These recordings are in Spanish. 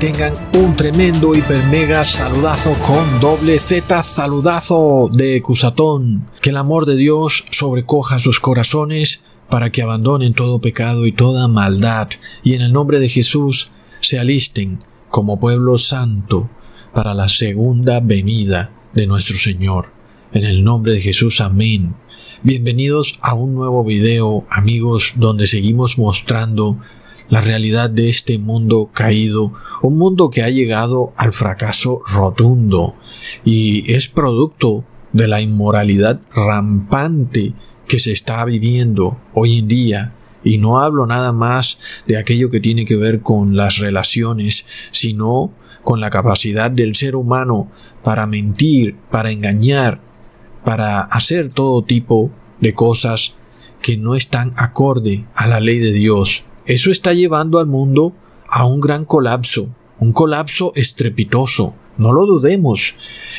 Tengan un tremendo hiper mega saludazo con doble Z saludazo de Cusatón. Que el amor de Dios sobrecoja sus corazones para que abandonen todo pecado y toda maldad y en el nombre de Jesús se alisten como pueblo santo para la segunda venida de nuestro Señor. En el nombre de Jesús, amén. Bienvenidos a un nuevo video, amigos, donde seguimos mostrando la realidad de este mundo caído, un mundo que ha llegado al fracaso rotundo y es producto de la inmoralidad rampante que se está viviendo hoy en día. Y no hablo nada más de aquello que tiene que ver con las relaciones, sino con la capacidad del ser humano para mentir, para engañar, para hacer todo tipo de cosas que no están acorde a la ley de Dios. Eso está llevando al mundo a un gran colapso, un colapso estrepitoso. No lo dudemos.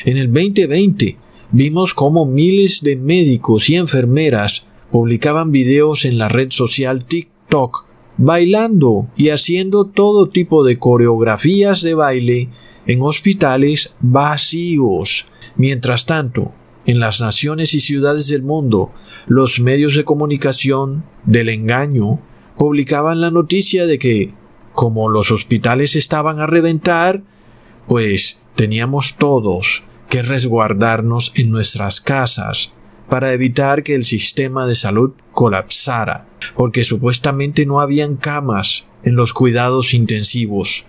En el 2020 vimos cómo miles de médicos y enfermeras publicaban videos en la red social TikTok bailando y haciendo todo tipo de coreografías de baile en hospitales vacíos. Mientras tanto, en las naciones y ciudades del mundo, los medios de comunicación del engaño publicaban la noticia de que, como los hospitales estaban a reventar, pues teníamos todos que resguardarnos en nuestras casas para evitar que el sistema de salud colapsara, porque supuestamente no habían camas en los cuidados intensivos.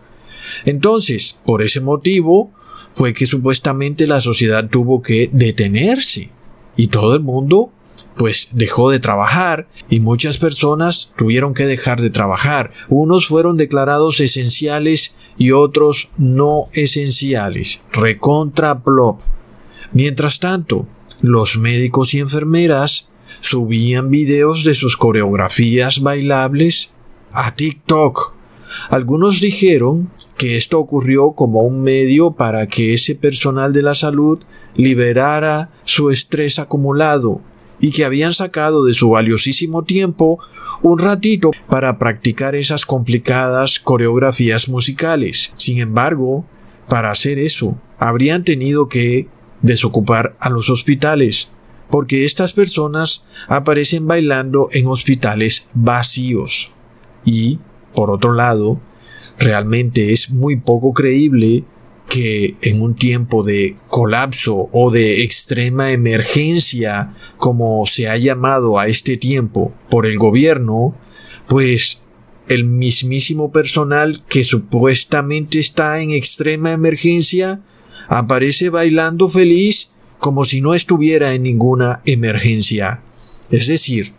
Entonces, por ese motivo, fue que supuestamente la sociedad tuvo que detenerse y todo el mundo pues dejó de trabajar y muchas personas tuvieron que dejar de trabajar. Unos fueron declarados esenciales y otros no esenciales. Recontra plop. Mientras tanto, los médicos y enfermeras subían videos de sus coreografías bailables a TikTok. Algunos dijeron que esto ocurrió como un medio para que ese personal de la salud liberara su estrés acumulado y que habían sacado de su valiosísimo tiempo un ratito para practicar esas complicadas coreografías musicales. Sin embargo, para hacer eso, habrían tenido que desocupar a los hospitales, porque estas personas aparecen bailando en hospitales vacíos. Y, por otro lado, realmente es muy poco creíble que en un tiempo de colapso o de extrema emergencia, como se ha llamado a este tiempo por el gobierno, pues el mismísimo personal que supuestamente está en extrema emergencia aparece bailando feliz como si no estuviera en ninguna emergencia. Es decir,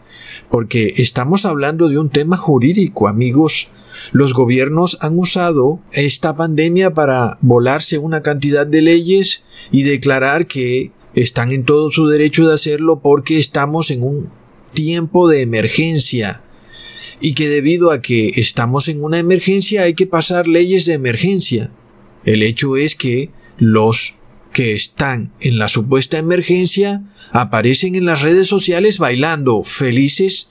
porque estamos hablando de un tema jurídico, amigos, los gobiernos han usado esta pandemia para volarse una cantidad de leyes y declarar que están en todo su derecho de hacerlo porque estamos en un tiempo de emergencia y que debido a que estamos en una emergencia hay que pasar leyes de emergencia. El hecho es que los que están en la supuesta emergencia aparecen en las redes sociales bailando felices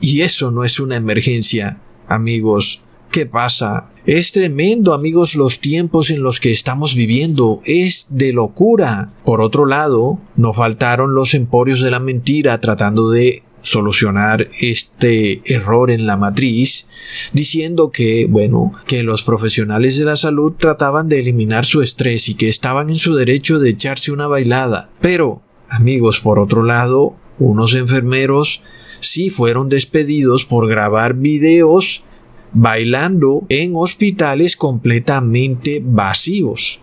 y eso no es una emergencia, amigos. ¿Qué pasa? Es tremendo, amigos, los tiempos en los que estamos viviendo. Es de locura. Por otro lado, no faltaron los emporios de la mentira tratando de solucionar este error en la matriz, diciendo que, bueno, que los profesionales de la salud trataban de eliminar su estrés y que estaban en su derecho de echarse una bailada. Pero, amigos, por otro lado, unos enfermeros sí fueron despedidos por grabar videos bailando en hospitales completamente vacíos.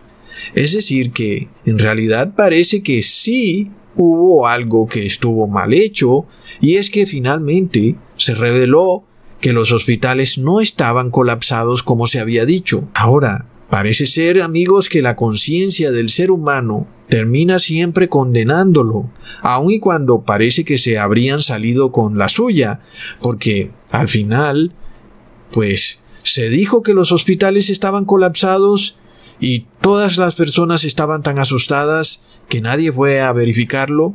Es decir, que en realidad parece que sí hubo algo que estuvo mal hecho y es que finalmente se reveló que los hospitales no estaban colapsados como se había dicho. Ahora, parece ser, amigos, que la conciencia del ser humano termina siempre condenándolo, aun y cuando parece que se habrían salido con la suya, porque al final pues se dijo que los hospitales estaban colapsados y todas las personas estaban tan asustadas que nadie fue a verificarlo.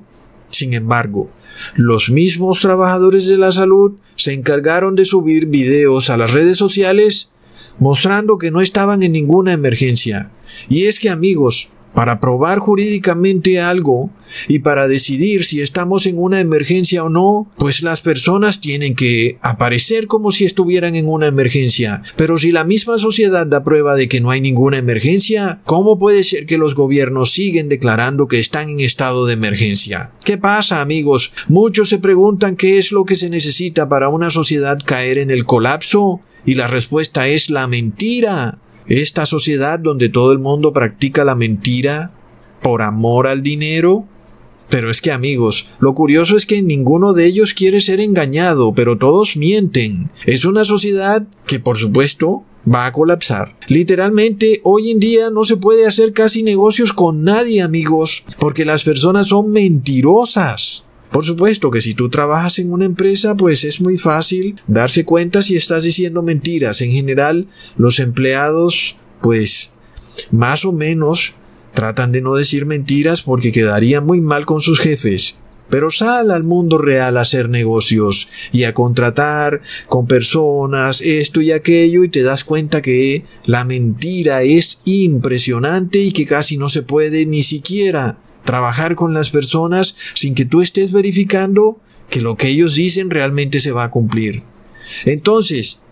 Sin embargo, los mismos trabajadores de la salud se encargaron de subir videos a las redes sociales mostrando que no estaban en ninguna emergencia. Y es que amigos, para probar jurídicamente algo y para decidir si estamos en una emergencia o no, pues las personas tienen que aparecer como si estuvieran en una emergencia. Pero si la misma sociedad da prueba de que no hay ninguna emergencia, ¿cómo puede ser que los gobiernos siguen declarando que están en estado de emergencia? ¿Qué pasa, amigos? Muchos se preguntan qué es lo que se necesita para una sociedad caer en el colapso y la respuesta es la mentira. Esta sociedad donde todo el mundo practica la mentira por amor al dinero. Pero es que amigos, lo curioso es que ninguno de ellos quiere ser engañado, pero todos mienten. Es una sociedad que por supuesto va a colapsar. Literalmente, hoy en día no se puede hacer casi negocios con nadie, amigos, porque las personas son mentirosas. Por supuesto que si tú trabajas en una empresa, pues es muy fácil darse cuenta si estás diciendo mentiras. En general, los empleados, pues, más o menos tratan de no decir mentiras porque quedarían muy mal con sus jefes. Pero sal al mundo real a hacer negocios y a contratar con personas esto y aquello y te das cuenta que la mentira es impresionante y que casi no se puede ni siquiera trabajar con las personas sin que tú estés verificando que lo que ellos dicen realmente se va a cumplir. Entonces,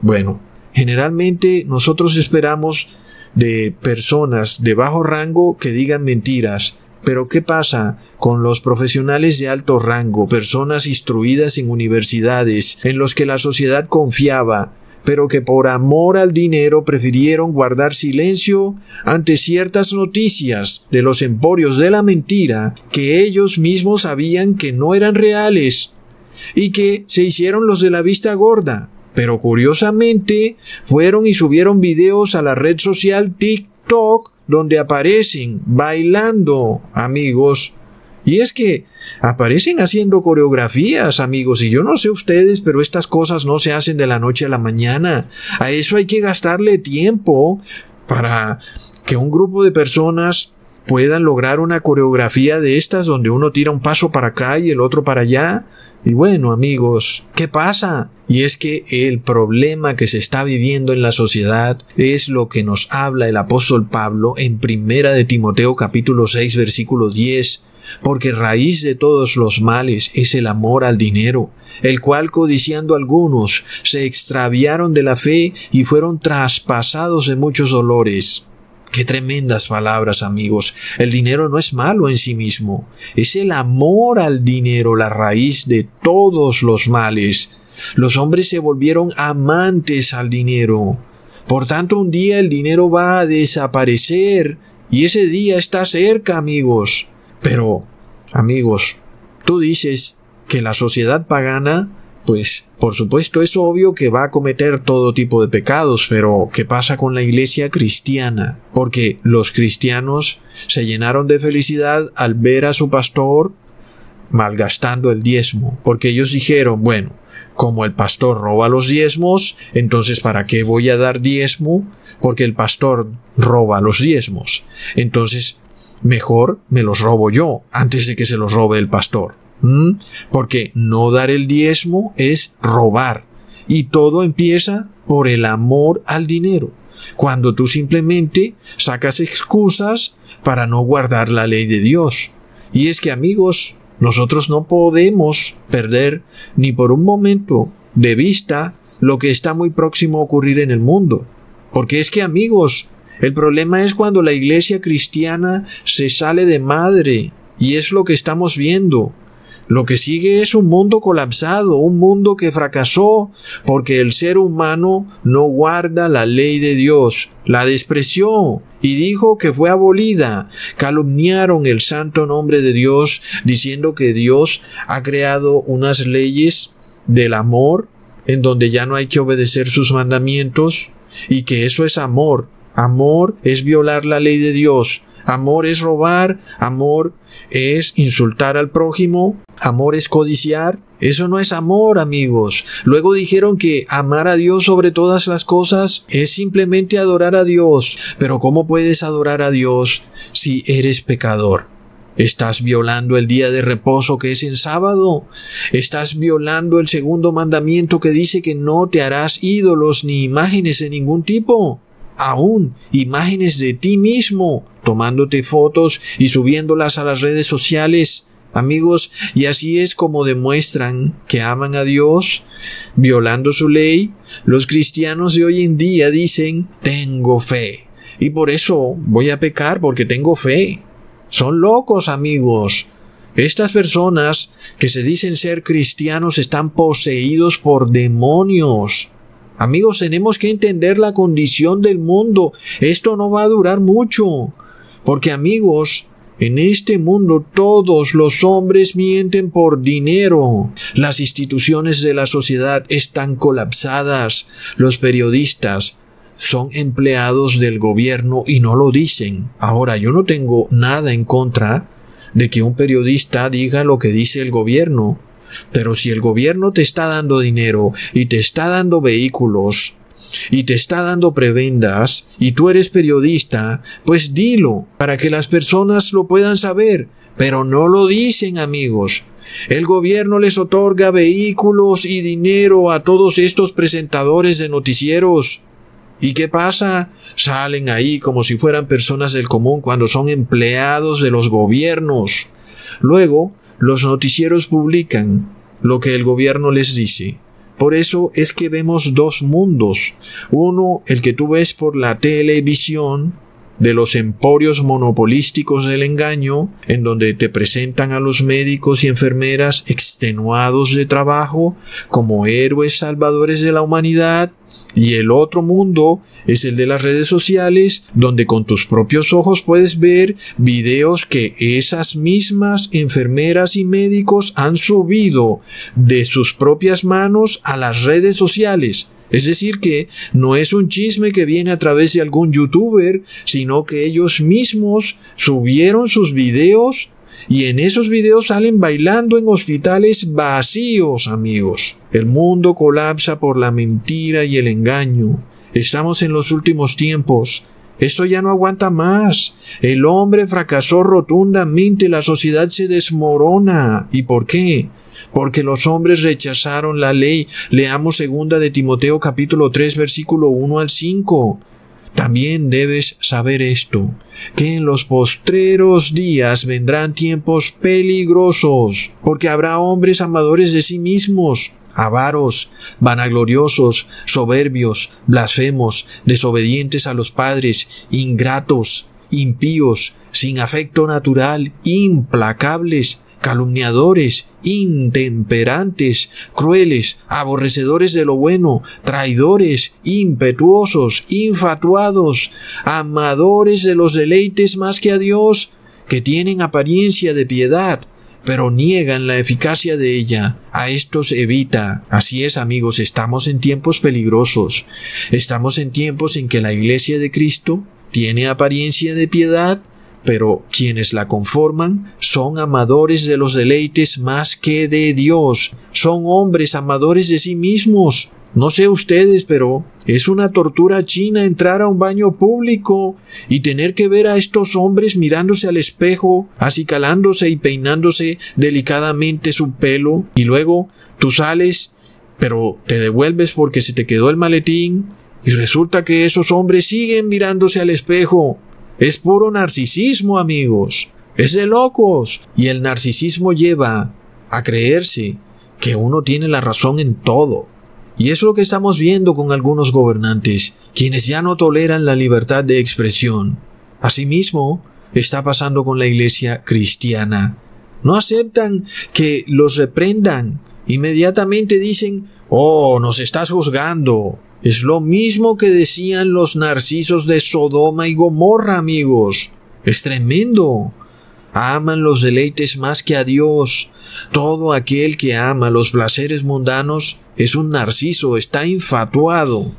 bueno, generalmente nosotros esperamos de personas de bajo rango que digan mentiras, pero ¿qué pasa con los profesionales de alto rango, personas instruidas en universidades, en los que la sociedad confiaba, pero que por amor al dinero prefirieron guardar silencio ante ciertas noticias de los emporios de la mentira que ellos mismos sabían que no eran reales y que se hicieron los de la vista gorda. Pero curiosamente fueron y subieron videos a la red social TikTok donde aparecen bailando amigos y es que aparecen haciendo coreografías, amigos, y yo no sé ustedes, pero estas cosas no se hacen de la noche a la mañana. A eso hay que gastarle tiempo para que un grupo de personas puedan lograr una coreografía de estas donde uno tira un paso para acá y el otro para allá. Y bueno, amigos, ¿qué pasa? Y es que el problema que se está viviendo en la sociedad es lo que nos habla el apóstol Pablo en Primera de Timoteo capítulo 6 versículo 10 porque raíz de todos los males es el amor al dinero, el cual codiciando algunos se extraviaron de la fe y fueron traspasados de muchos dolores. Qué tremendas palabras, amigos. El dinero no es malo en sí mismo. Es el amor al dinero la raíz de todos los males. Los hombres se volvieron amantes al dinero. Por tanto, un día el dinero va a desaparecer y ese día está cerca, amigos. Pero, amigos, tú dices que la sociedad pagana, pues, por supuesto es obvio que va a cometer todo tipo de pecados, pero ¿qué pasa con la iglesia cristiana? Porque los cristianos se llenaron de felicidad al ver a su pastor malgastando el diezmo, porque ellos dijeron, bueno, como el pastor roba los diezmos, entonces ¿para qué voy a dar diezmo? Porque el pastor roba los diezmos. Entonces mejor me los robo yo antes de que se los robe el pastor. Porque no dar el diezmo es robar. Y todo empieza por el amor al dinero. Cuando tú simplemente sacas excusas para no guardar la ley de Dios. Y es que amigos, nosotros no podemos perder ni por un momento de vista lo que está muy próximo a ocurrir en el mundo. Porque es que amigos, el problema es cuando la iglesia cristiana se sale de madre, y es lo que estamos viendo. Lo que sigue es un mundo colapsado, un mundo que fracasó porque el ser humano no guarda la ley de Dios, la despreció y dijo que fue abolida. Calumniaron el santo nombre de Dios diciendo que Dios ha creado unas leyes del amor en donde ya no hay que obedecer sus mandamientos y que eso es amor. Amor es violar la ley de Dios. Amor es robar. Amor es insultar al prójimo. Amor es codiciar. Eso no es amor, amigos. Luego dijeron que amar a Dios sobre todas las cosas es simplemente adorar a Dios. Pero ¿cómo puedes adorar a Dios si eres pecador? Estás violando el día de reposo que es en sábado. Estás violando el segundo mandamiento que dice que no te harás ídolos ni imágenes de ningún tipo. Aún imágenes de ti mismo, tomándote fotos y subiéndolas a las redes sociales. Amigos, y así es como demuestran que aman a Dios, violando su ley. Los cristianos de hoy en día dicen, tengo fe. Y por eso voy a pecar porque tengo fe. Son locos, amigos. Estas personas que se dicen ser cristianos están poseídos por demonios. Amigos, tenemos que entender la condición del mundo. Esto no va a durar mucho. Porque amigos, en este mundo todos los hombres mienten por dinero. Las instituciones de la sociedad están colapsadas. Los periodistas, son empleados del gobierno y no lo dicen. Ahora, yo no tengo nada en contra de que un periodista diga lo que dice el gobierno, pero si el gobierno te está dando dinero y te está dando vehículos y te está dando prebendas y tú eres periodista, pues dilo para que las personas lo puedan saber, pero no lo dicen amigos. El gobierno les otorga vehículos y dinero a todos estos presentadores de noticieros ¿Y qué pasa? Salen ahí como si fueran personas del común cuando son empleados de los gobiernos. Luego, los noticieros publican lo que el gobierno les dice. Por eso es que vemos dos mundos. Uno, el que tú ves por la televisión, de los emporios monopolísticos del engaño, en donde te presentan a los médicos y enfermeras extenuados de trabajo como héroes salvadores de la humanidad, y el otro mundo es el de las redes sociales, donde con tus propios ojos puedes ver videos que esas mismas enfermeras y médicos han subido de sus propias manos a las redes sociales. Es decir, que no es un chisme que viene a través de algún youtuber, sino que ellos mismos subieron sus videos y en esos videos salen bailando en hospitales vacíos, amigos. El mundo colapsa por la mentira y el engaño. Estamos en los últimos tiempos. Esto ya no aguanta más. El hombre fracasó rotundamente, la sociedad se desmorona. ¿Y por qué? Porque los hombres rechazaron la ley. Leamos segunda de Timoteo capítulo 3 versículo 1 al 5. También debes saber esto, que en los postreros días vendrán tiempos peligrosos, porque habrá hombres amadores de sí mismos, avaros, vanagloriosos, soberbios, blasfemos, desobedientes a los padres, ingratos, impíos, sin afecto natural, implacables, calumniadores, intemperantes, crueles, aborrecedores de lo bueno, traidores, impetuosos, infatuados, amadores de los deleites más que a Dios, que tienen apariencia de piedad, pero niegan la eficacia de ella. A estos evita. Así es, amigos, estamos en tiempos peligrosos. Estamos en tiempos en que la iglesia de Cristo tiene apariencia de piedad, pero quienes la conforman son amadores de los deleites más que de Dios, son hombres amadores de sí mismos. No sé ustedes, pero es una tortura china entrar a un baño público y tener que ver a estos hombres mirándose al espejo, acicalándose y peinándose delicadamente su pelo, y luego tú sales, pero te devuelves porque se te quedó el maletín, y resulta que esos hombres siguen mirándose al espejo es puro narcisismo, amigos. Es de locos. Y el narcisismo lleva a creerse que uno tiene la razón en todo. Y es lo que estamos viendo con algunos gobernantes, quienes ya no toleran la libertad de expresión. Asimismo, está pasando con la iglesia cristiana. No aceptan que los reprendan. Inmediatamente dicen, oh, nos estás juzgando. Es lo mismo que decían los narcisos de Sodoma y Gomorra, amigos. Es tremendo. Aman los deleites más que a Dios. Todo aquel que ama los placeres mundanos es un narciso, está infatuado.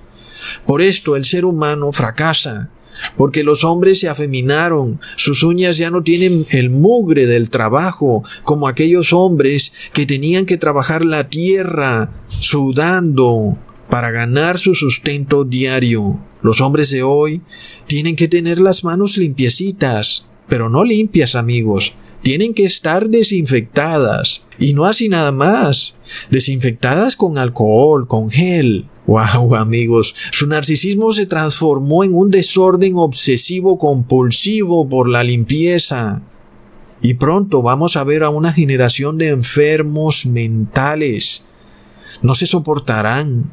Por esto el ser humano fracasa, porque los hombres se afeminaron, sus uñas ya no tienen el mugre del trabajo, como aquellos hombres que tenían que trabajar la tierra, sudando, para ganar su sustento diario. Los hombres de hoy tienen que tener las manos limpiecitas, pero no limpias amigos, tienen que estar desinfectadas. Y no así nada más. Desinfectadas con alcohol, con gel. Wow, amigos, su narcisismo se transformó en un desorden obsesivo compulsivo por la limpieza. Y pronto vamos a ver a una generación de enfermos mentales. No se soportarán.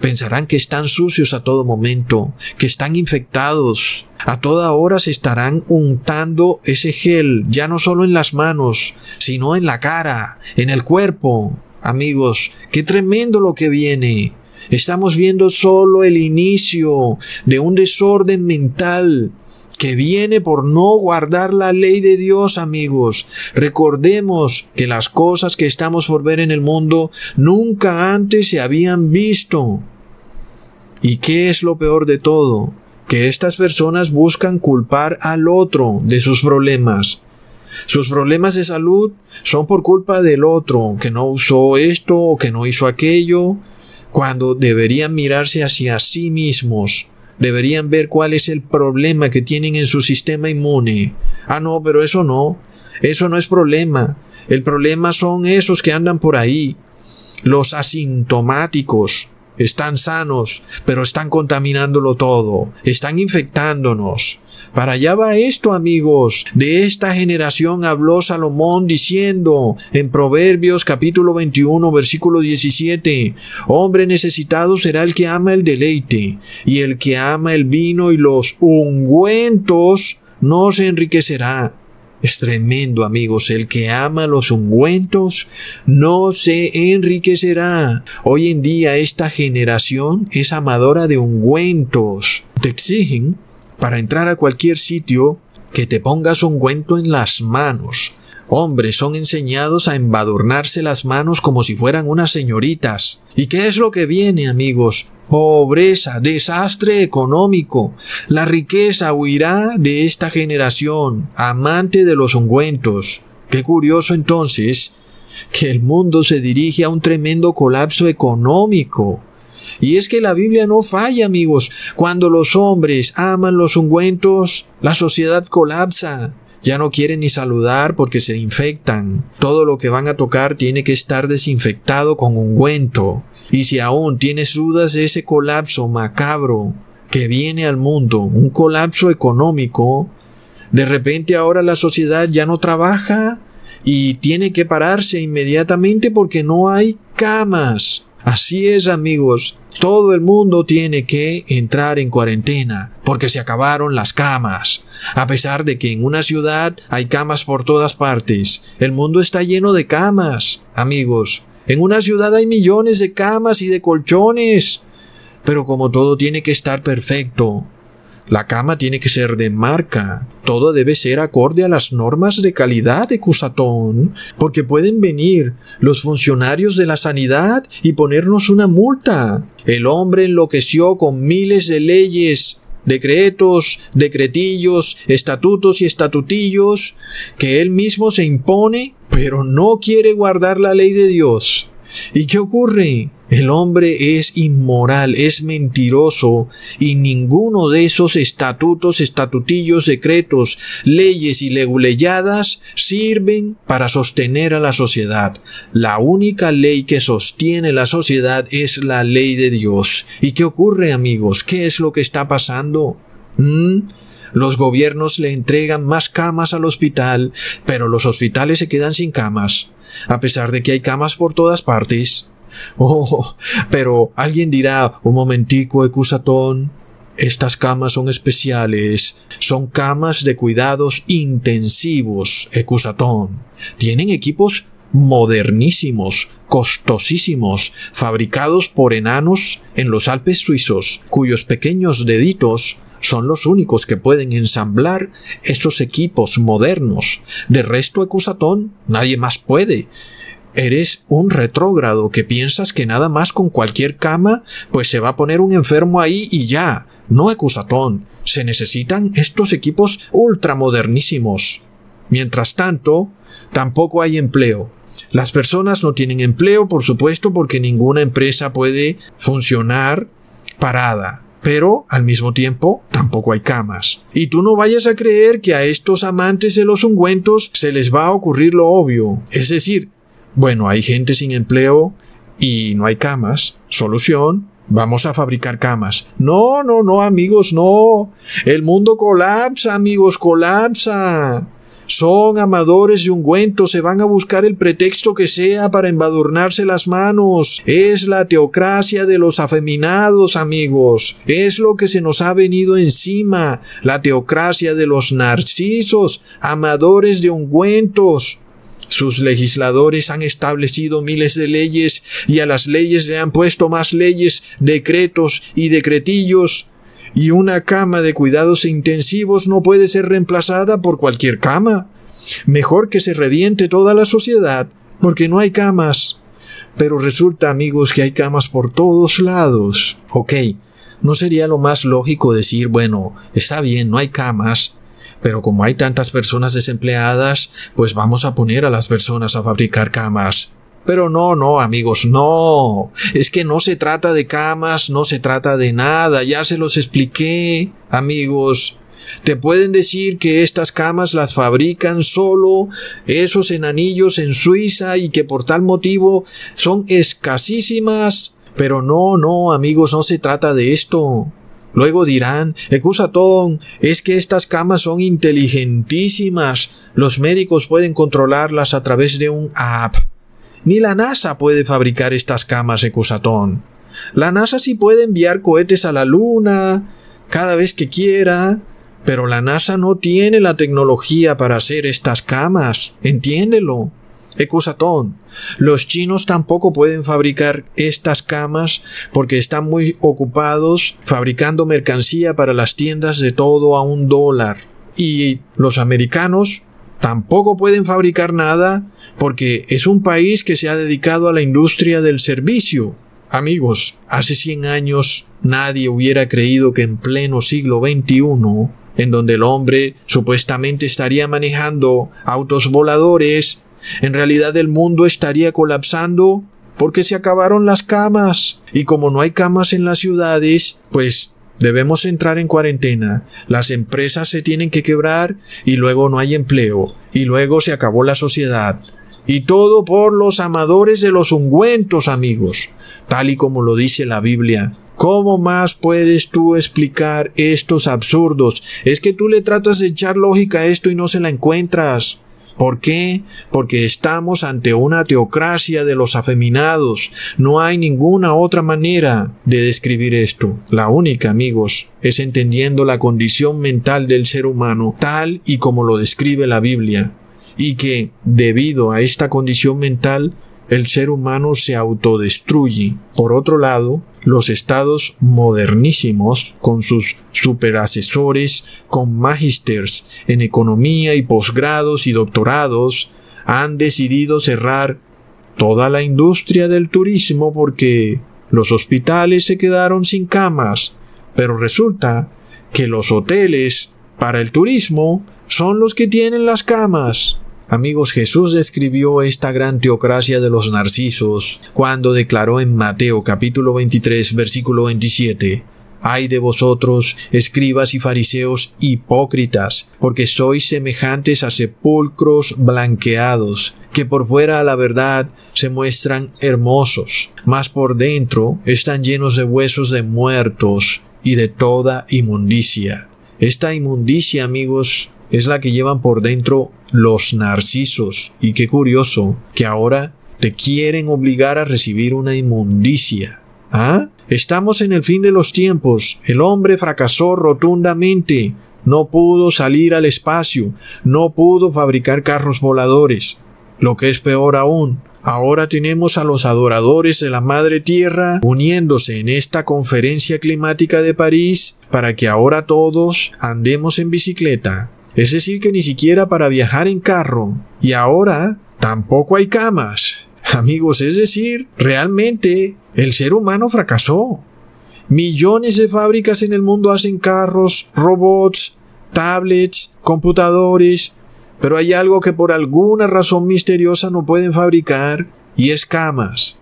Pensarán que están sucios a todo momento, que están infectados. A toda hora se estarán untando ese gel, ya no solo en las manos, sino en la cara, en el cuerpo. Amigos, qué tremendo lo que viene. Estamos viendo solo el inicio de un desorden mental que viene por no guardar la ley de Dios, amigos. Recordemos que las cosas que estamos por ver en el mundo nunca antes se habían visto. ¿Y qué es lo peor de todo? Que estas personas buscan culpar al otro de sus problemas. Sus problemas de salud son por culpa del otro, que no usó esto o que no hizo aquello, cuando deberían mirarse hacia sí mismos. Deberían ver cuál es el problema que tienen en su sistema inmune. Ah, no, pero eso no. Eso no es problema. El problema son esos que andan por ahí. Los asintomáticos. Están sanos, pero están contaminándolo todo. Están infectándonos. Para allá va esto, amigos. De esta generación habló Salomón diciendo en Proverbios capítulo 21 versículo 17, Hombre necesitado será el que ama el deleite, y el que ama el vino y los ungüentos no se enriquecerá. Es tremendo, amigos. El que ama los ungüentos no se enriquecerá. Hoy en día esta generación es amadora de ungüentos. Te exigen para entrar a cualquier sitio que te pongas ungüento en las manos. Hombres son enseñados a embadurnarse las manos como si fueran unas señoritas. ¿Y qué es lo que viene, amigos? Pobreza, desastre económico. La riqueza huirá de esta generación, amante de los ungüentos. Qué curioso entonces que el mundo se dirige a un tremendo colapso económico. Y es que la Biblia no falla, amigos. Cuando los hombres aman los ungüentos, la sociedad colapsa. Ya no quieren ni saludar porque se infectan. Todo lo que van a tocar tiene que estar desinfectado con ungüento. Y si aún tienes dudas de ese colapso macabro que viene al mundo, un colapso económico, de repente ahora la sociedad ya no trabaja y tiene que pararse inmediatamente porque no hay camas. Así es amigos, todo el mundo tiene que entrar en cuarentena porque se acabaron las camas. A pesar de que en una ciudad hay camas por todas partes, el mundo está lleno de camas, amigos. En una ciudad hay millones de camas y de colchones. Pero como todo tiene que estar perfecto, la cama tiene que ser de marca. Todo debe ser acorde a las normas de calidad de Cusatón, porque pueden venir los funcionarios de la sanidad y ponernos una multa. El hombre enloqueció con miles de leyes, decretos, decretillos, estatutos y estatutillos que él mismo se impone, pero no quiere guardar la ley de Dios. ¿Y qué ocurre? El hombre es inmoral, es mentiroso, y ninguno de esos estatutos, estatutillos, decretos, leyes y leguleyadas sirven para sostener a la sociedad. La única ley que sostiene la sociedad es la ley de Dios. ¿Y qué ocurre, amigos? ¿Qué es lo que está pasando? ¿Mm? Los gobiernos le entregan más camas al hospital, pero los hospitales se quedan sin camas, a pesar de que hay camas por todas partes. Oh, pero alguien dirá, un momentico, Ecusatón, estas camas son especiales, son camas de cuidados intensivos, Ecusatón. Tienen equipos modernísimos, costosísimos, fabricados por enanos en los Alpes suizos, cuyos pequeños deditos son los únicos que pueden ensamblar esos equipos modernos. De resto, Ecusatón, nadie más puede. Eres un retrógrado que piensas que nada más con cualquier cama, pues se va a poner un enfermo ahí y ya. No acusatón. Se necesitan estos equipos ultramodernísimos. Mientras tanto, tampoco hay empleo. Las personas no tienen empleo, por supuesto, porque ninguna empresa puede funcionar parada. pero al mismo tiempo tampoco hay camas. Y tú no vayas a creer que a estos amantes de los ungüentos se les va a ocurrir lo obvio. Es decir, bueno, hay gente sin empleo y no hay camas. Solución, Vamos a fabricar camas. No, no, no, amigos, no. El mundo colapsa, amigos, colapsa. Son amadores de ungüentos, se van a buscar el pretexto que sea para embadurnarse las manos. Es la teocracia de los afeminados, amigos. Es lo que se nos ha venido encima. La teocracia de los narcisos, amadores de ungüentos. Sus legisladores han establecido miles de leyes y a las leyes le han puesto más leyes, decretos y decretillos y una cama de cuidados intensivos no puede ser reemplazada por cualquier cama. Mejor que se reviente toda la sociedad, porque no hay camas. Pero resulta, amigos, que hay camas por todos lados. Ok, ¿no sería lo más lógico decir, bueno, está bien, no hay camas, pero como hay tantas personas desempleadas, pues vamos a poner a las personas a fabricar camas? Pero no, no, amigos, no. Es que no se trata de camas, no se trata de nada, ya se los expliqué, amigos. Te pueden decir que estas camas las fabrican solo esos enanillos en Suiza y que por tal motivo son escasísimas. Pero no, no, amigos, no se trata de esto. Luego dirán, Ecusatón, es que estas camas son inteligentísimas. Los médicos pueden controlarlas a través de un app. Ni la NASA puede fabricar estas camas Ecusatón. La NASA sí puede enviar cohetes a la Luna cada vez que quiera, pero la NASA no tiene la tecnología para hacer estas camas. Entiéndelo. Ecusatón. Los chinos tampoco pueden fabricar estas camas porque están muy ocupados fabricando mercancía para las tiendas de todo a un dólar. Y los americanos Tampoco pueden fabricar nada porque es un país que se ha dedicado a la industria del servicio. Amigos, hace 100 años nadie hubiera creído que en pleno siglo XXI, en donde el hombre supuestamente estaría manejando autos voladores, en realidad el mundo estaría colapsando porque se acabaron las camas. Y como no hay camas en las ciudades, pues Debemos entrar en cuarentena, las empresas se tienen que quebrar y luego no hay empleo, y luego se acabó la sociedad. Y todo por los amadores de los ungüentos, amigos, tal y como lo dice la Biblia. ¿Cómo más puedes tú explicar estos absurdos? Es que tú le tratas de echar lógica a esto y no se la encuentras. ¿Por qué? Porque estamos ante una teocracia de los afeminados. No hay ninguna otra manera de describir esto. La única, amigos, es entendiendo la condición mental del ser humano tal y como lo describe la Biblia. Y que, debido a esta condición mental, el ser humano se autodestruye. Por otro lado, los estados modernísimos, con sus superasesores, con magisters en economía y posgrados y doctorados, han decidido cerrar toda la industria del turismo porque los hospitales se quedaron sin camas, pero resulta que los hoteles para el turismo son los que tienen las camas. Amigos, Jesús describió esta gran teocracia de los narcisos cuando declaró en Mateo capítulo 23 versículo 27 Ay de vosotros, escribas y fariseos hipócritas, porque sois semejantes a sepulcros blanqueados, que por fuera a la verdad se muestran hermosos, mas por dentro están llenos de huesos de muertos y de toda inmundicia. Esta inmundicia, amigos, es la que llevan por dentro los narcisos. Y qué curioso que ahora te quieren obligar a recibir una inmundicia. ¿Ah? Estamos en el fin de los tiempos. El hombre fracasó rotundamente. No pudo salir al espacio. No pudo fabricar carros voladores. Lo que es peor aún, Ahora tenemos a los adoradores de la Madre Tierra uniéndose en esta conferencia climática de París para que ahora todos andemos en bicicleta. Es decir, que ni siquiera para viajar en carro. Y ahora tampoco hay camas. Amigos, es decir, realmente el ser humano fracasó. Millones de fábricas en el mundo hacen carros, robots, tablets, computadores, pero hay algo que por alguna razón misteriosa no pueden fabricar y es camas.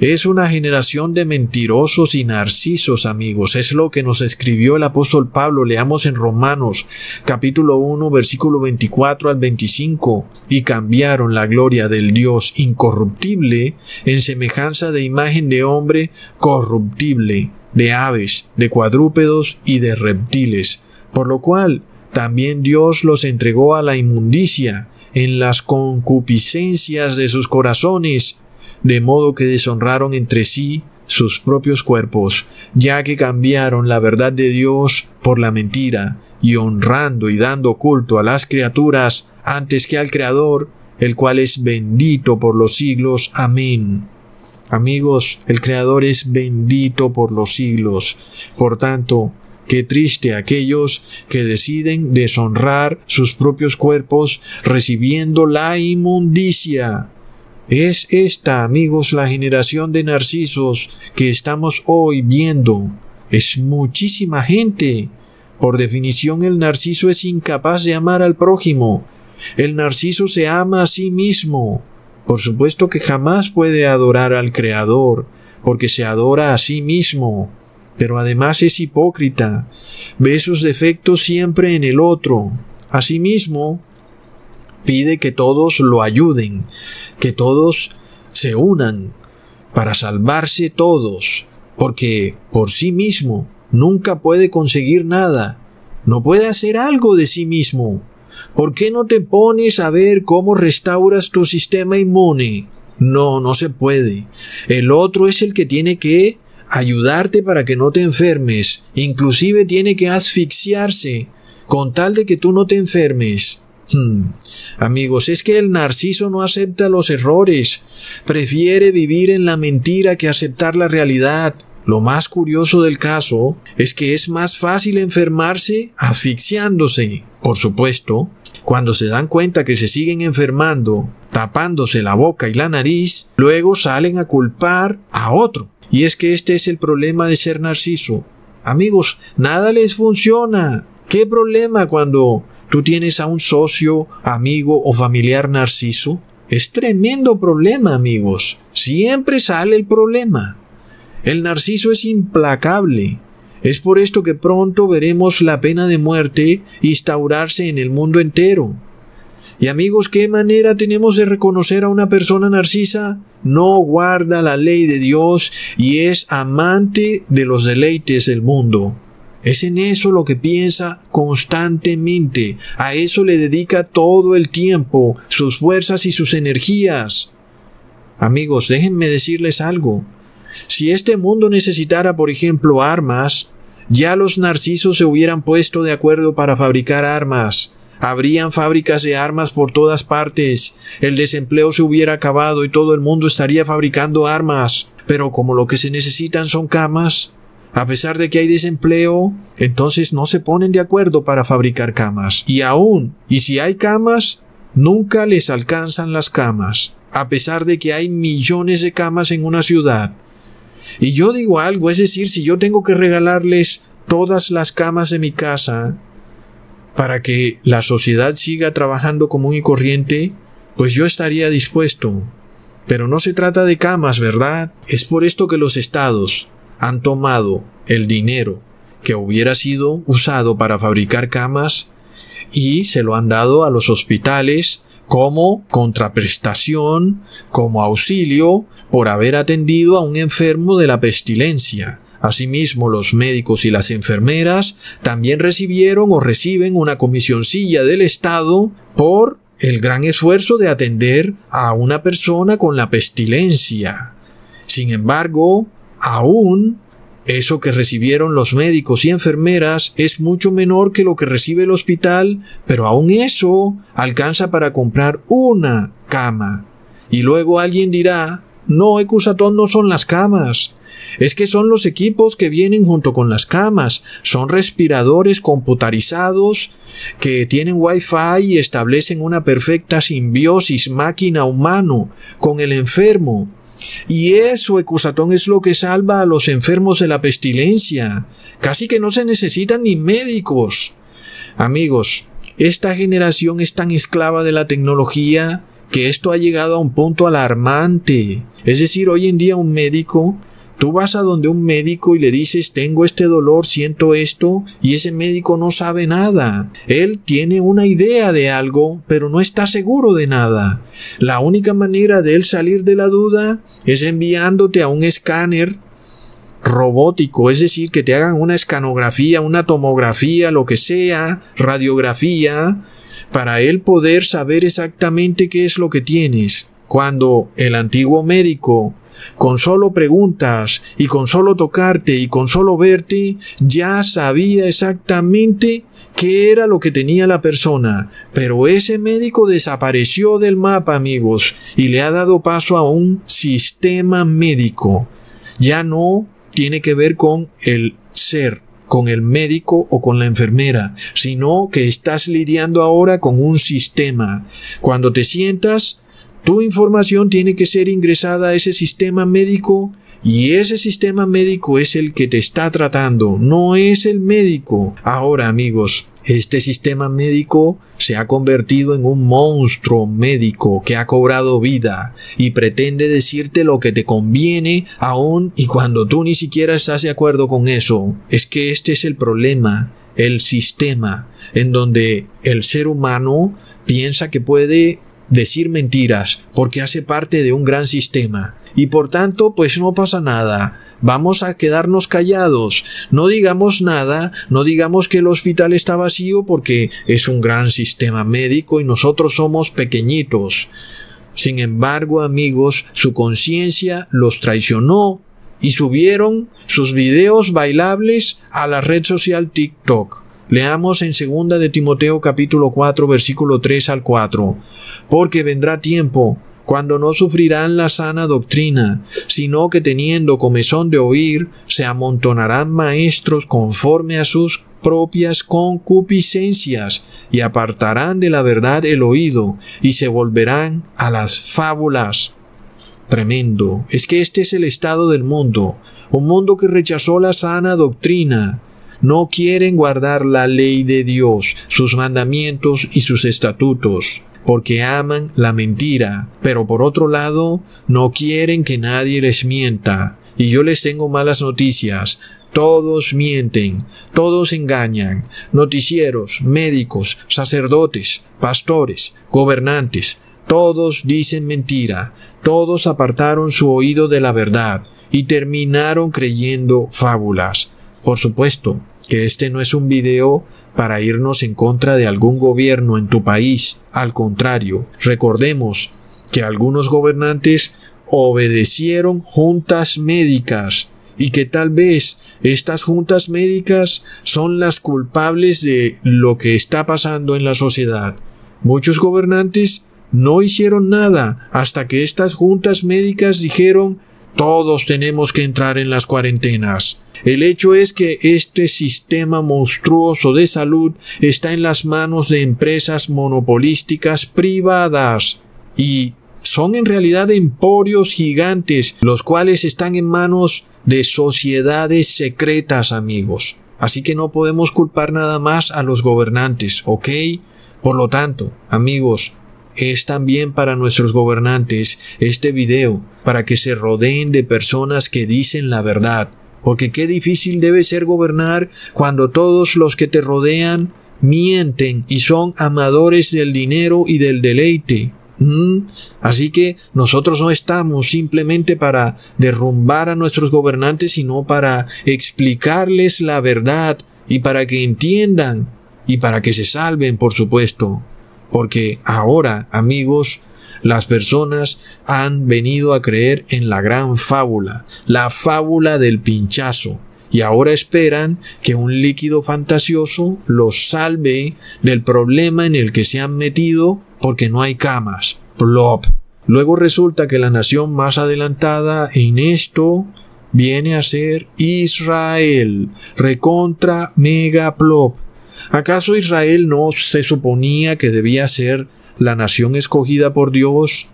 Es una generación de mentirosos y narcisos, amigos. Es lo que nos escribió el apóstol Pablo. Leamos en Romanos capítulo 1 versículo 24 al 25. Y cambiaron la gloria del Dios incorruptible en semejanza de imagen de hombre corruptible, de aves, de cuadrúpedos y de reptiles. Por lo cual también Dios los entregó a la inmundicia en las concupiscencias de sus corazones de modo que deshonraron entre sí sus propios cuerpos, ya que cambiaron la verdad de Dios por la mentira, y honrando y dando culto a las criaturas antes que al Creador, el cual es bendito por los siglos. Amén. Amigos, el Creador es bendito por los siglos. Por tanto, Qué triste aquellos que deciden deshonrar sus propios cuerpos recibiendo la inmundicia es esta, amigos, la generación de narcisos que estamos hoy viendo. Es muchísima gente. Por definición, el narciso es incapaz de amar al prójimo. El narciso se ama a sí mismo. Por supuesto que jamás puede adorar al Creador, porque se adora a sí mismo. Pero además es hipócrita. Ve sus defectos siempre en el otro. Asimismo, pide que todos lo ayuden, que todos se unan para salvarse todos, porque por sí mismo nunca puede conseguir nada, no puede hacer algo de sí mismo. ¿Por qué no te pones a ver cómo restauras tu sistema inmune? No, no se puede. El otro es el que tiene que ayudarte para que no te enfermes, inclusive tiene que asfixiarse con tal de que tú no te enfermes. Hmm. Amigos, es que el narciso no acepta los errores, prefiere vivir en la mentira que aceptar la realidad. Lo más curioso del caso es que es más fácil enfermarse asfixiándose. Por supuesto, cuando se dan cuenta que se siguen enfermando, tapándose la boca y la nariz, luego salen a culpar a otro. Y es que este es el problema de ser narciso. Amigos, nada les funciona. ¿Qué problema cuando tú tienes a un socio, amigo o familiar narciso? Es tremendo problema, amigos. Siempre sale el problema. El narciso es implacable. Es por esto que pronto veremos la pena de muerte instaurarse en el mundo entero. Y amigos, ¿qué manera tenemos de reconocer a una persona narcisa? No guarda la ley de Dios y es amante de los deleites del mundo. Es en eso lo que piensa constantemente. A eso le dedica todo el tiempo, sus fuerzas y sus energías. Amigos, déjenme decirles algo. Si este mundo necesitara, por ejemplo, armas, ya los narcisos se hubieran puesto de acuerdo para fabricar armas. Habrían fábricas de armas por todas partes. El desempleo se hubiera acabado y todo el mundo estaría fabricando armas. Pero como lo que se necesitan son camas, a pesar de que hay desempleo, entonces no se ponen de acuerdo para fabricar camas. Y aún, y si hay camas, nunca les alcanzan las camas, a pesar de que hay millones de camas en una ciudad. Y yo digo algo, es decir, si yo tengo que regalarles todas las camas de mi casa para que la sociedad siga trabajando común y corriente, pues yo estaría dispuesto. Pero no se trata de camas, ¿verdad? Es por esto que los estados, han tomado el dinero que hubiera sido usado para fabricar camas y se lo han dado a los hospitales como contraprestación, como auxilio por haber atendido a un enfermo de la pestilencia. Asimismo, los médicos y las enfermeras también recibieron o reciben una comisioncilla del Estado por el gran esfuerzo de atender a una persona con la pestilencia. Sin embargo, aún eso que recibieron los médicos y enfermeras es mucho menor que lo que recibe el hospital, pero aún eso alcanza para comprar una cama. Y luego alguien dirá, no, Ecusatón no son las camas, es que son los equipos que vienen junto con las camas, son respiradores computarizados que tienen wifi y establecen una perfecta simbiosis máquina-humano con el enfermo. Y eso, Ecusatón, es lo que salva a los enfermos de la pestilencia. Casi que no se necesitan ni médicos. Amigos, esta generación es tan esclava de la tecnología que esto ha llegado a un punto alarmante. Es decir, hoy en día un médico Tú vas a donde un médico y le dices tengo este dolor, siento esto, y ese médico no sabe nada. Él tiene una idea de algo, pero no está seguro de nada. La única manera de él salir de la duda es enviándote a un escáner robótico, es decir, que te hagan una escanografía, una tomografía, lo que sea, radiografía, para él poder saber exactamente qué es lo que tienes. Cuando el antiguo médico con solo preguntas y con solo tocarte y con solo verte, ya sabía exactamente qué era lo que tenía la persona. Pero ese médico desapareció del mapa, amigos, y le ha dado paso a un sistema médico. Ya no tiene que ver con el ser, con el médico o con la enfermera, sino que estás lidiando ahora con un sistema. Cuando te sientas, tu información tiene que ser ingresada a ese sistema médico y ese sistema médico es el que te está tratando, no es el médico. Ahora amigos, este sistema médico se ha convertido en un monstruo médico que ha cobrado vida y pretende decirte lo que te conviene aún y cuando tú ni siquiera estás de acuerdo con eso. Es que este es el problema, el sistema en donde el ser humano piensa que puede decir mentiras, porque hace parte de un gran sistema. Y por tanto, pues no pasa nada. Vamos a quedarnos callados. No digamos nada, no digamos que el hospital está vacío porque es un gran sistema médico y nosotros somos pequeñitos. Sin embargo, amigos, su conciencia los traicionó y subieron sus videos bailables a la red social TikTok. Leamos en segunda de Timoteo capítulo 4 versículo 3 al 4. Porque vendrá tiempo cuando no sufrirán la sana doctrina, sino que teniendo comezón de oír, se amontonarán maestros conforme a sus propias concupiscencias, y apartarán de la verdad el oído, y se volverán a las fábulas. Tremendo. Es que este es el estado del mundo, un mundo que rechazó la sana doctrina, no quieren guardar la ley de Dios, sus mandamientos y sus estatutos, porque aman la mentira, pero por otro lado, no quieren que nadie les mienta. Y yo les tengo malas noticias. Todos mienten, todos engañan. Noticieros, médicos, sacerdotes, pastores, gobernantes, todos dicen mentira, todos apartaron su oído de la verdad y terminaron creyendo fábulas. Por supuesto que este no es un video para irnos en contra de algún gobierno en tu país. Al contrario, recordemos que algunos gobernantes obedecieron juntas médicas y que tal vez estas juntas médicas son las culpables de lo que está pasando en la sociedad. Muchos gobernantes no hicieron nada hasta que estas juntas médicas dijeron todos tenemos que entrar en las cuarentenas. El hecho es que este sistema monstruoso de salud está en las manos de empresas monopolísticas privadas y son en realidad emporios gigantes, los cuales están en manos de sociedades secretas, amigos. Así que no podemos culpar nada más a los gobernantes, ¿ok? Por lo tanto, amigos, es también para nuestros gobernantes este video, para que se rodeen de personas que dicen la verdad, porque qué difícil debe ser gobernar cuando todos los que te rodean mienten y son amadores del dinero y del deleite. ¿Mm? Así que nosotros no estamos simplemente para derrumbar a nuestros gobernantes, sino para explicarles la verdad y para que entiendan y para que se salven, por supuesto. Porque ahora, amigos, las personas han venido a creer en la gran fábula, la fábula del pinchazo, y ahora esperan que un líquido fantasioso los salve del problema en el que se han metido porque no hay camas. Plop. Luego resulta que la nación más adelantada en esto viene a ser Israel. Recontra mega plop. ¿Acaso Israel no se suponía que debía ser la nación escogida por Dios.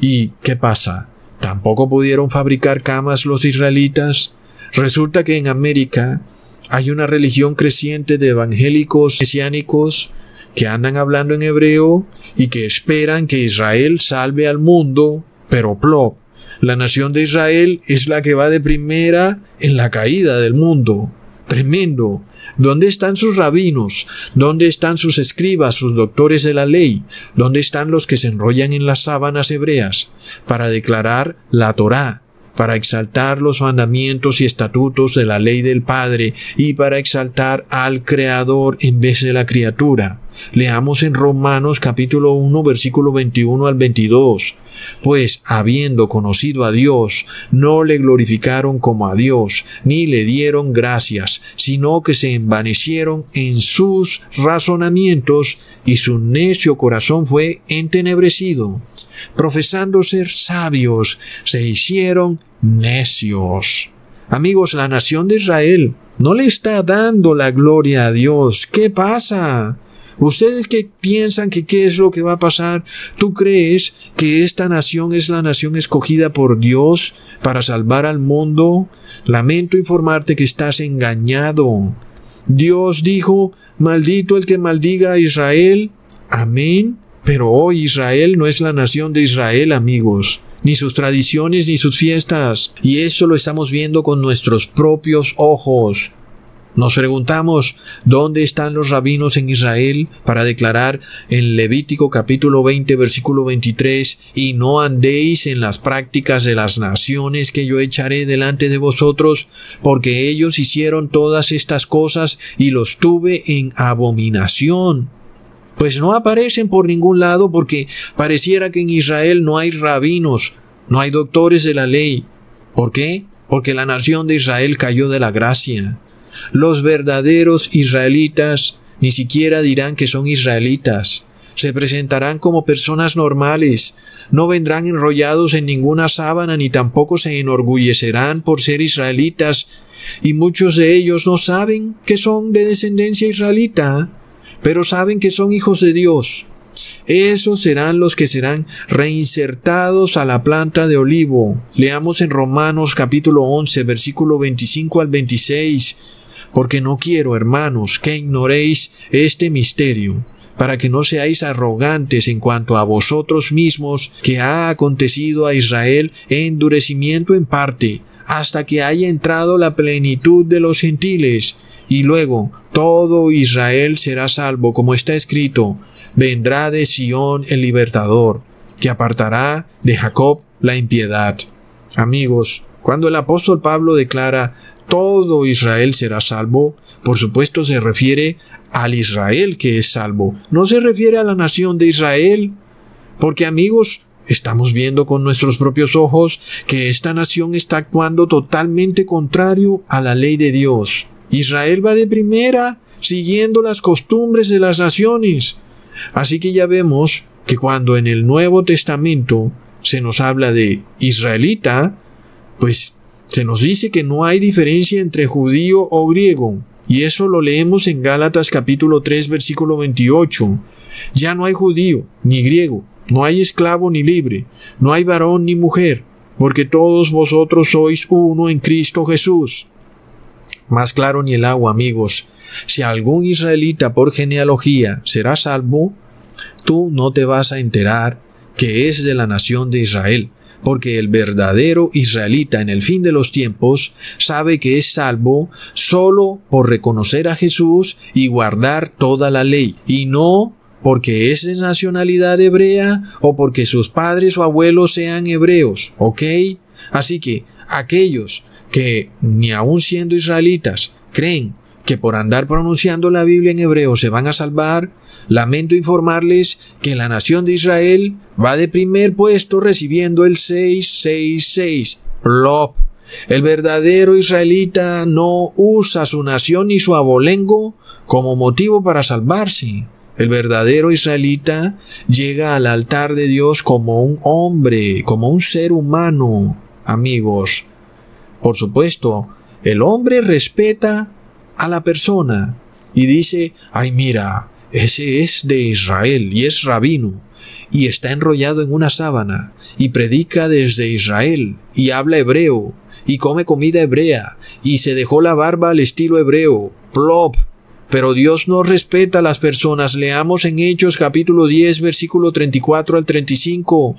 ¿Y qué pasa? ¿Tampoco pudieron fabricar camas los israelitas? Resulta que en América hay una religión creciente de evangélicos mesiánicos que andan hablando en hebreo y que esperan que Israel salve al mundo, pero plop. La nación de Israel es la que va de primera en la caída del mundo. Tremendo. ¿Dónde están sus rabinos? ¿Dónde están sus escribas, sus doctores de la ley? ¿Dónde están los que se enrollan en las sábanas hebreas para declarar la Torá, para exaltar los mandamientos y estatutos de la ley del Padre y para exaltar al Creador en vez de la criatura. Leamos en Romanos capítulo 1 versículo 21 al 22. Pues habiendo conocido a Dios, no le glorificaron como a Dios, ni le dieron gracias, sino que se envanecieron en sus razonamientos y su necio corazón fue entenebrecido. Profesando ser sabios, se hicieron necios. Amigos, la nación de Israel no le está dando la gloria a Dios. ¿Qué pasa? ¿Ustedes qué piensan que qué es lo que va a pasar? ¿Tú crees que esta nación es la nación escogida por Dios para salvar al mundo? Lamento informarte que estás engañado. Dios dijo, maldito el que maldiga a Israel. Amén. Pero hoy Israel no es la nación de Israel, amigos ni sus tradiciones, ni sus fiestas. Y eso lo estamos viendo con nuestros propios ojos. Nos preguntamos, ¿dónde están los rabinos en Israel para declarar en Levítico capítulo 20 versículo 23, y no andéis en las prácticas de las naciones que yo echaré delante de vosotros, porque ellos hicieron todas estas cosas y los tuve en abominación? Pues no aparecen por ningún lado porque pareciera que en Israel no hay rabinos, no hay doctores de la ley. ¿Por qué? Porque la nación de Israel cayó de la gracia. Los verdaderos israelitas ni siquiera dirán que son israelitas. Se presentarán como personas normales, no vendrán enrollados en ninguna sábana ni tampoco se enorgullecerán por ser israelitas, y muchos de ellos no saben que son de descendencia israelita, pero saben que son hijos de Dios. Esos serán los que serán reinsertados a la planta de olivo. Leamos en Romanos capítulo 11, versículo 25 al 26 porque no quiero, hermanos, que ignoréis este misterio, para que no seáis arrogantes en cuanto a vosotros mismos, que ha acontecido a Israel endurecimiento en parte, hasta que haya entrado la plenitud de los gentiles, y luego todo Israel será salvo, como está escrito, vendrá de Sión el libertador, que apartará de Jacob la impiedad. Amigos, cuando el apóstol Pablo declara todo Israel será salvo, por supuesto se refiere al Israel que es salvo, no se refiere a la nación de Israel, porque amigos, estamos viendo con nuestros propios ojos que esta nación está actuando totalmente contrario a la ley de Dios. Israel va de primera, siguiendo las costumbres de las naciones. Así que ya vemos que cuando en el Nuevo Testamento se nos habla de israelita, pues se nos dice que no hay diferencia entre judío o griego, y eso lo leemos en Gálatas capítulo 3 versículo 28. Ya no hay judío ni griego, no hay esclavo ni libre, no hay varón ni mujer, porque todos vosotros sois uno en Cristo Jesús. Más claro ni el agua, amigos. Si algún israelita por genealogía será salvo, tú no te vas a enterar que es de la nación de Israel, porque el verdadero israelita en el fin de los tiempos sabe que es salvo solo por reconocer a Jesús y guardar toda la ley, y no porque es de nacionalidad hebrea o porque sus padres o abuelos sean hebreos, ¿ok? Así que aquellos que ni aun siendo israelitas creen que por andar pronunciando la Biblia en hebreo se van a salvar, lamento informarles que la nación de Israel va de primer puesto recibiendo el 666. Plop. El verdadero israelita no usa su nación ni su abolengo como motivo para salvarse. El verdadero israelita llega al altar de Dios como un hombre, como un ser humano, amigos. Por supuesto, el hombre respeta a la persona y dice, ay mira, ese es de Israel y es rabino y está enrollado en una sábana y predica desde Israel y habla hebreo y come comida hebrea y se dejó la barba al estilo hebreo. Plop. Pero Dios no respeta a las personas. Leamos en Hechos capítulo 10 versículo 34 al 35.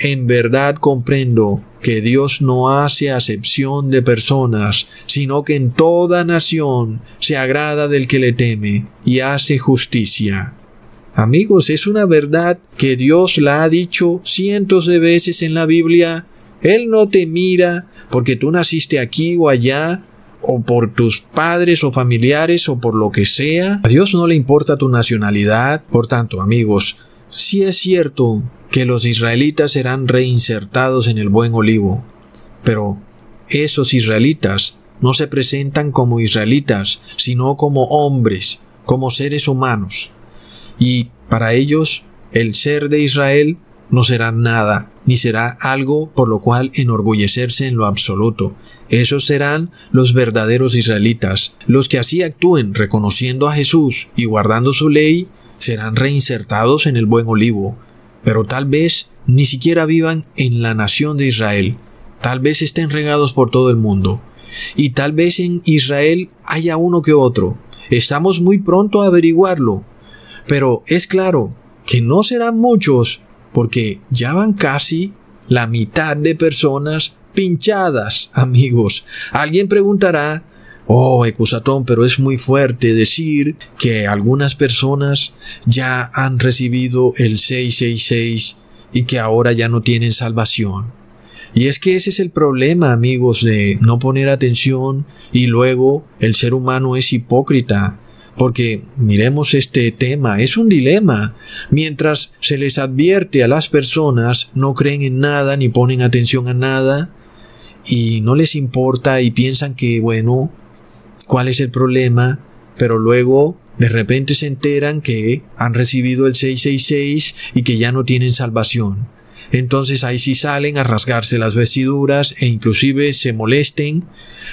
En verdad comprendo que Dios no hace acepción de personas, sino que en toda nación se agrada del que le teme y hace justicia. Amigos, es una verdad que Dios la ha dicho cientos de veces en la Biblia. Él no te mira porque tú naciste aquí o allá, o por tus padres o familiares o por lo que sea. A Dios no le importa tu nacionalidad. Por tanto, amigos, si es cierto que los israelitas serán reinsertados en el buen olivo, pero esos israelitas no se presentan como israelitas, sino como hombres, como seres humanos. Y para ellos el ser de Israel no será nada, ni será algo por lo cual enorgullecerse en lo absoluto. Esos serán los verdaderos israelitas, los que así actúen reconociendo a Jesús y guardando su ley, serán reinsertados en el buen olivo, pero tal vez ni siquiera vivan en la nación de Israel, tal vez estén regados por todo el mundo, y tal vez en Israel haya uno que otro. Estamos muy pronto a averiguarlo, pero es claro que no serán muchos porque ya van casi la mitad de personas pinchadas, amigos. Alguien preguntará, oh, Ecusatón, pero es muy fuerte decir que algunas personas ya han recibido el 666 y que ahora ya no tienen salvación. Y es que ese es el problema, amigos, de no poner atención y luego el ser humano es hipócrita porque miremos este tema, es un dilema. Mientras se les advierte a las personas, no creen en nada ni ponen atención a nada y no les importa y piensan que, bueno, ¿cuál es el problema? Pero luego de repente se enteran que han recibido el 666 y que ya no tienen salvación. Entonces ahí sí salen a rasgarse las vestiduras e inclusive se molesten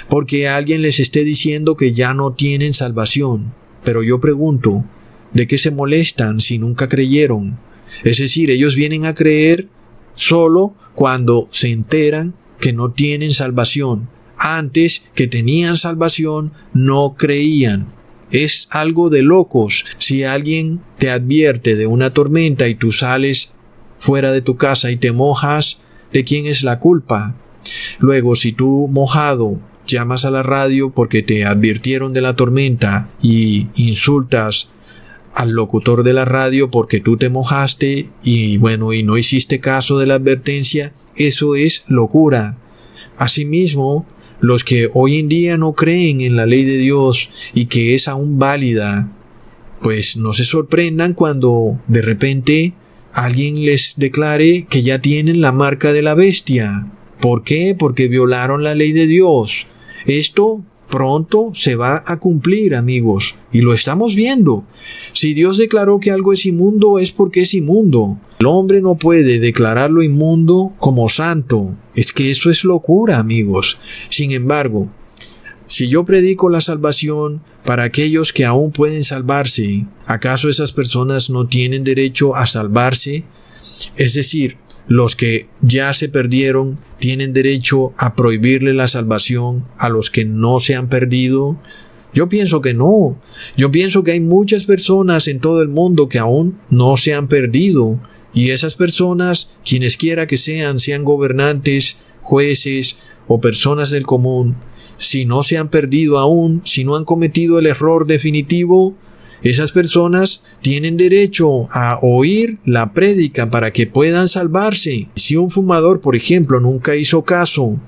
porque alguien les esté diciendo que ya no tienen salvación. Pero yo pregunto, ¿de qué se molestan si nunca creyeron? Es decir, ellos vienen a creer solo cuando se enteran que no tienen salvación. Antes que tenían salvación, no creían. Es algo de locos. Si alguien te advierte de una tormenta y tú sales fuera de tu casa y te mojas, ¿de quién es la culpa? Luego, si tú mojado llamas a la radio porque te advirtieron de la tormenta y insultas al locutor de la radio porque tú te mojaste y bueno y no hiciste caso de la advertencia, eso es locura. Asimismo, los que hoy en día no creen en la ley de Dios y que es aún válida, pues no se sorprendan cuando de repente alguien les declare que ya tienen la marca de la bestia. ¿Por qué? Porque violaron la ley de Dios. Esto pronto se va a cumplir, amigos, y lo estamos viendo. Si Dios declaró que algo es inmundo es porque es inmundo. El hombre no puede declararlo inmundo como santo. Es que eso es locura, amigos. Sin embargo, si yo predico la salvación para aquellos que aún pueden salvarse, ¿acaso esas personas no tienen derecho a salvarse? Es decir, los que ya se perdieron tienen derecho a prohibirle la salvación a los que no se han perdido? Yo pienso que no. Yo pienso que hay muchas personas en todo el mundo que aún no se han perdido. Y esas personas, quienes quiera que sean, sean gobernantes, jueces o personas del común, si no se han perdido aún, si no han cometido el error definitivo, esas personas tienen derecho a oír la prédica para que puedan salvarse. Si un fumador, por ejemplo, nunca hizo caso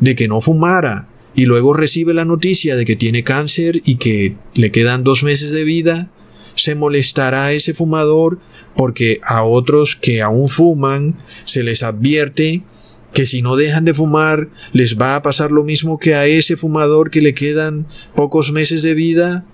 de que no fumara y luego recibe la noticia de que tiene cáncer y que le quedan dos meses de vida, se molestará ese fumador porque a otros que aún fuman se les advierte que si no dejan de fumar les va a pasar lo mismo que a ese fumador que le quedan pocos meses de vida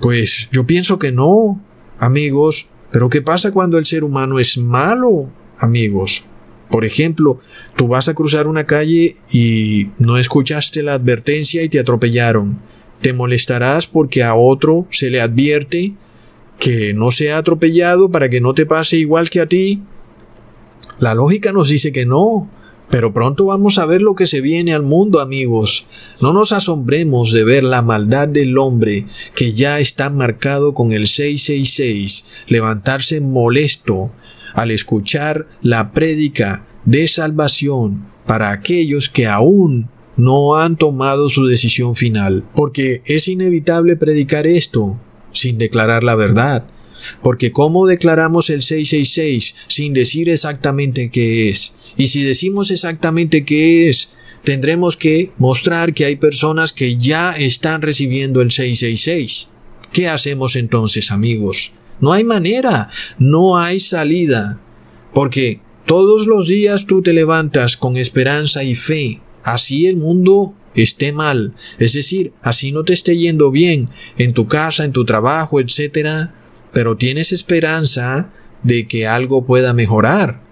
pues yo pienso que no, amigos. Pero ¿qué pasa cuando el ser humano es malo, amigos? Por ejemplo, tú vas a cruzar una calle y no escuchaste la advertencia y te atropellaron. Te molestarás porque a otro se le advierte que no sea atropellado para que no te pase igual que a ti. La lógica nos dice que no. Pero pronto vamos a ver lo que se viene al mundo, amigos. No nos asombremos de ver la maldad del hombre que ya está marcado con el 666, levantarse molesto al escuchar la prédica de salvación para aquellos que aún no han tomado su decisión final, porque es inevitable predicar esto sin declarar la verdad. Porque ¿cómo declaramos el 666 sin decir exactamente qué es? Y si decimos exactamente qué es, tendremos que mostrar que hay personas que ya están recibiendo el 666. ¿Qué hacemos entonces, amigos? No hay manera, no hay salida. Porque todos los días tú te levantas con esperanza y fe. Así el mundo esté mal, es decir, así no te esté yendo bien en tu casa, en tu trabajo, etc., pero tienes esperanza de que algo pueda mejorar.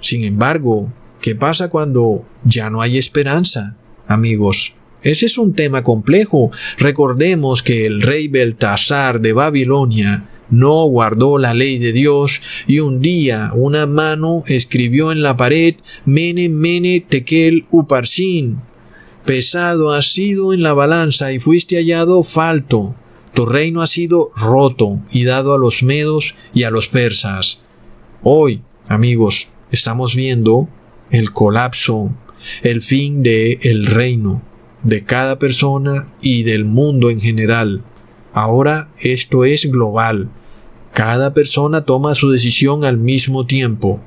Sin embargo, ¿qué pasa cuando ya no hay esperanza? Amigos, ese es un tema complejo. Recordemos que el rey Beltasar de Babilonia no guardó la ley de Dios y un día una mano escribió en la pared Mene Mene Tekel Uparsin pesado has sido en la balanza y fuiste hallado falto. Tu reino ha sido roto y dado a los medos y a los persas. Hoy, amigos, estamos viendo el colapso, el fin de el reino, de cada persona y del mundo en general. Ahora esto es global. Cada persona toma su decisión al mismo tiempo.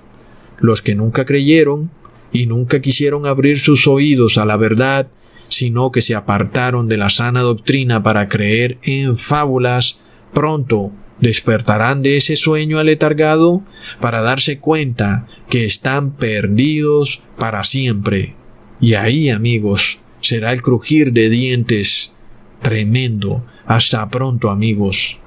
Los que nunca creyeron y nunca quisieron abrir sus oídos a la verdad, sino que se apartaron de la sana doctrina para creer en fábulas, pronto despertarán de ese sueño aletargado para darse cuenta que están perdidos para siempre. Y ahí, amigos, será el crujir de dientes tremendo. Hasta pronto, amigos.